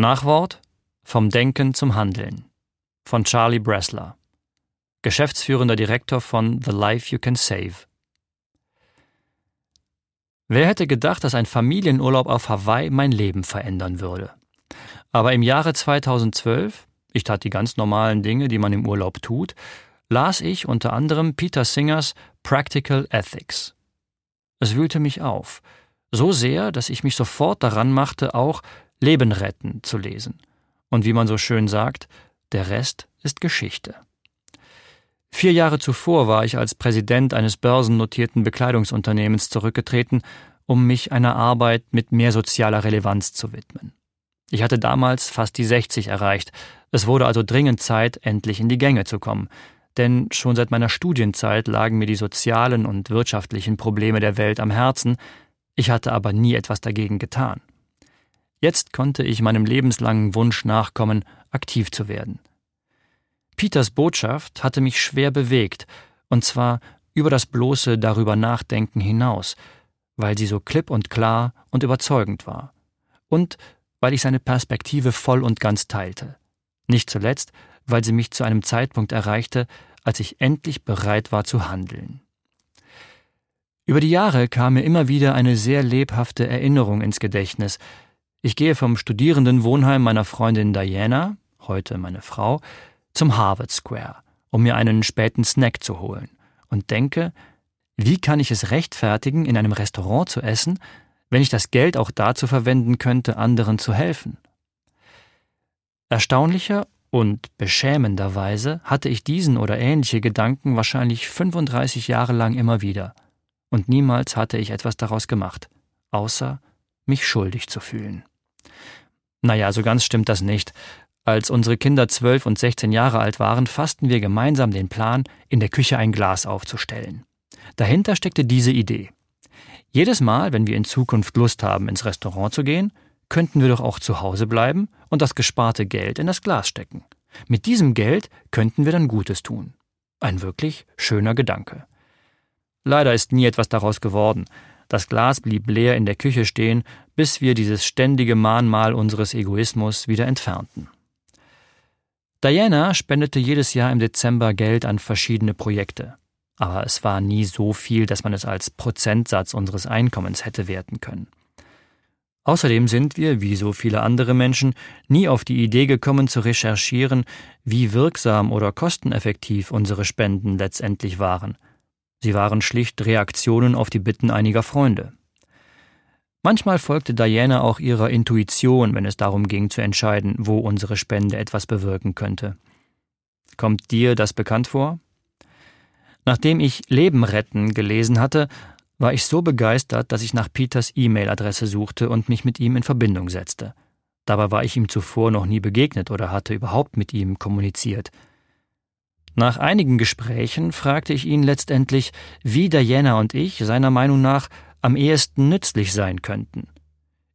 Nachwort Vom Denken zum Handeln von Charlie Bressler, geschäftsführender Direktor von The Life You Can Save. Wer hätte gedacht, dass ein Familienurlaub auf Hawaii mein Leben verändern würde? Aber im Jahre 2012, ich tat die ganz normalen Dinge, die man im Urlaub tut, las ich unter anderem Peter Singers Practical Ethics. Es wühlte mich auf, so sehr, dass ich mich sofort daran machte, auch Leben retten zu lesen. Und wie man so schön sagt, der Rest ist Geschichte. Vier Jahre zuvor war ich als Präsident eines börsennotierten Bekleidungsunternehmens zurückgetreten, um mich einer Arbeit mit mehr sozialer Relevanz zu widmen. Ich hatte damals fast die 60 erreicht, es wurde also dringend Zeit, endlich in die Gänge zu kommen, denn schon seit meiner Studienzeit lagen mir die sozialen und wirtschaftlichen Probleme der Welt am Herzen, ich hatte aber nie etwas dagegen getan. Jetzt konnte ich meinem lebenslangen Wunsch nachkommen, aktiv zu werden. Peters Botschaft hatte mich schwer bewegt, und zwar über das bloße darüber nachdenken hinaus, weil sie so klipp und klar und überzeugend war. Und weil ich seine Perspektive voll und ganz teilte. Nicht zuletzt, weil sie mich zu einem Zeitpunkt erreichte, als ich endlich bereit war zu handeln. Über die Jahre kam mir immer wieder eine sehr lebhafte Erinnerung ins Gedächtnis. Ich gehe vom Studierendenwohnheim meiner Freundin Diana, heute meine Frau, zum Harvard Square, um mir einen späten Snack zu holen, und denke, wie kann ich es rechtfertigen, in einem Restaurant zu essen, wenn ich das Geld auch dazu verwenden könnte, anderen zu helfen? Erstaunlicher und beschämenderweise hatte ich diesen oder ähnliche Gedanken wahrscheinlich 35 Jahre lang immer wieder, und niemals hatte ich etwas daraus gemacht, außer mich schuldig zu fühlen. Naja, so ganz stimmt das nicht, als unsere Kinder zwölf und sechzehn Jahre alt waren, fassten wir gemeinsam den Plan, in der Küche ein Glas aufzustellen. Dahinter steckte diese Idee. Jedes Mal, wenn wir in Zukunft Lust haben, ins Restaurant zu gehen, könnten wir doch auch zu Hause bleiben und das gesparte Geld in das Glas stecken. Mit diesem Geld könnten wir dann Gutes tun. Ein wirklich schöner Gedanke. Leider ist nie etwas daraus geworden. Das Glas blieb leer in der Küche stehen, bis wir dieses ständige Mahnmal unseres Egoismus wieder entfernten. Diana spendete jedes Jahr im Dezember Geld an verschiedene Projekte. Aber es war nie so viel, dass man es als Prozentsatz unseres Einkommens hätte werten können. Außerdem sind wir, wie so viele andere Menschen, nie auf die Idee gekommen zu recherchieren, wie wirksam oder kosteneffektiv unsere Spenden letztendlich waren. Sie waren schlicht Reaktionen auf die Bitten einiger Freunde. Manchmal folgte Diana auch ihrer Intuition, wenn es darum ging zu entscheiden, wo unsere Spende etwas bewirken könnte. Kommt dir das bekannt vor? Nachdem ich Leben retten gelesen hatte, war ich so begeistert, dass ich nach Peters E-Mail-Adresse suchte und mich mit ihm in Verbindung setzte. Dabei war ich ihm zuvor noch nie begegnet oder hatte überhaupt mit ihm kommuniziert. Nach einigen Gesprächen fragte ich ihn letztendlich, wie Diana und ich seiner Meinung nach am ehesten nützlich sein könnten,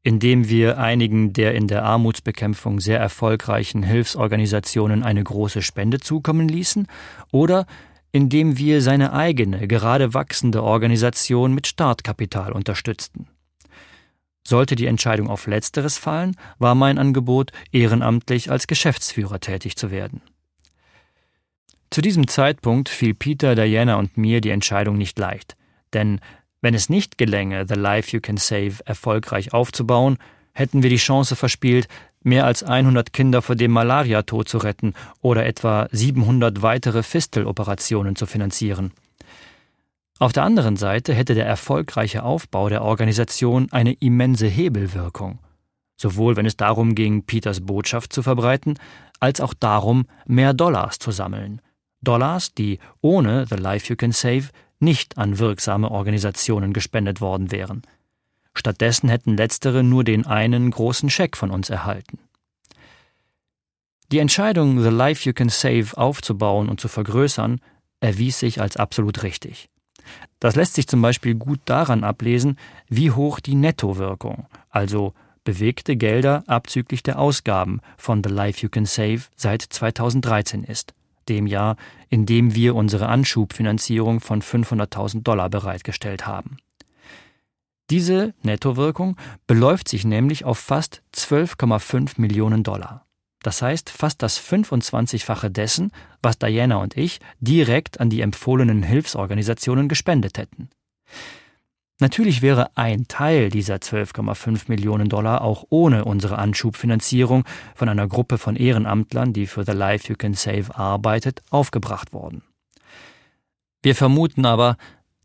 indem wir einigen der in der Armutsbekämpfung sehr erfolgreichen Hilfsorganisationen eine große Spende zukommen ließen oder indem wir seine eigene, gerade wachsende Organisation mit Startkapital unterstützten. Sollte die Entscheidung auf Letzteres fallen, war mein Angebot, ehrenamtlich als Geschäftsführer tätig zu werden. Zu diesem Zeitpunkt fiel Peter, Diana und mir die Entscheidung nicht leicht, denn wenn es nicht gelänge, The Life You Can Save erfolgreich aufzubauen, hätten wir die Chance verspielt, mehr als 100 Kinder vor dem Malariatod zu retten oder etwa 700 weitere Fisteloperationen zu finanzieren. Auf der anderen Seite hätte der erfolgreiche Aufbau der Organisation eine immense Hebelwirkung, sowohl wenn es darum ging, Peters Botschaft zu verbreiten, als auch darum, mehr Dollars zu sammeln. Dollars, die ohne The Life You Can Save nicht an wirksame Organisationen gespendet worden wären. Stattdessen hätten letztere nur den einen großen Scheck von uns erhalten. Die Entscheidung, The Life You Can Save aufzubauen und zu vergrößern, erwies sich als absolut richtig. Das lässt sich zum Beispiel gut daran ablesen, wie hoch die Nettowirkung, also bewegte Gelder abzüglich der Ausgaben von The Life You Can Save seit 2013 ist dem Jahr, in dem wir unsere Anschubfinanzierung von 500.000 Dollar bereitgestellt haben. Diese Nettowirkung beläuft sich nämlich auf fast 12,5 Millionen Dollar. Das heißt fast das 25-fache dessen, was Diana und ich direkt an die empfohlenen Hilfsorganisationen gespendet hätten. Natürlich wäre ein Teil dieser 12,5 Millionen Dollar auch ohne unsere Anschubfinanzierung von einer Gruppe von Ehrenamtlern, die für The Life You Can Save arbeitet, aufgebracht worden. Wir vermuten aber,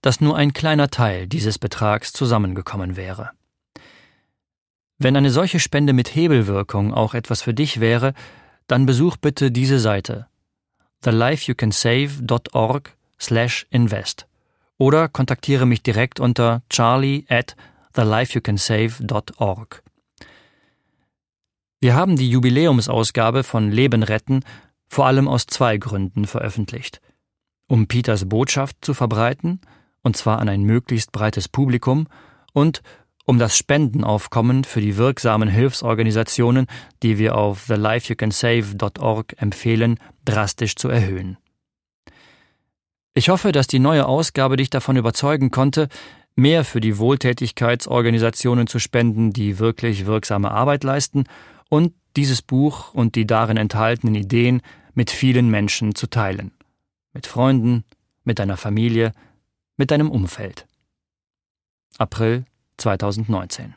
dass nur ein kleiner Teil dieses Betrags zusammengekommen wäre. Wenn eine solche Spende mit Hebelwirkung auch etwas für dich wäre, dann besuch bitte diese Seite thelifeyoucansave.org slash invest oder kontaktiere mich direkt unter charlie at thelifeyoucansave.org. Wir haben die Jubiläumsausgabe von Leben retten vor allem aus zwei Gründen veröffentlicht. Um Peters Botschaft zu verbreiten – und zwar an ein möglichst breites Publikum, und um das Spendenaufkommen für die wirksamen Hilfsorganisationen, die wir auf thelifeyoucansave.org empfehlen, drastisch zu erhöhen. Ich hoffe, dass die neue Ausgabe dich davon überzeugen konnte, mehr für die Wohltätigkeitsorganisationen zu spenden, die wirklich wirksame Arbeit leisten, und dieses Buch und die darin enthaltenen Ideen mit vielen Menschen zu teilen. Mit Freunden, mit deiner Familie, mit deinem Umfeld. April 2019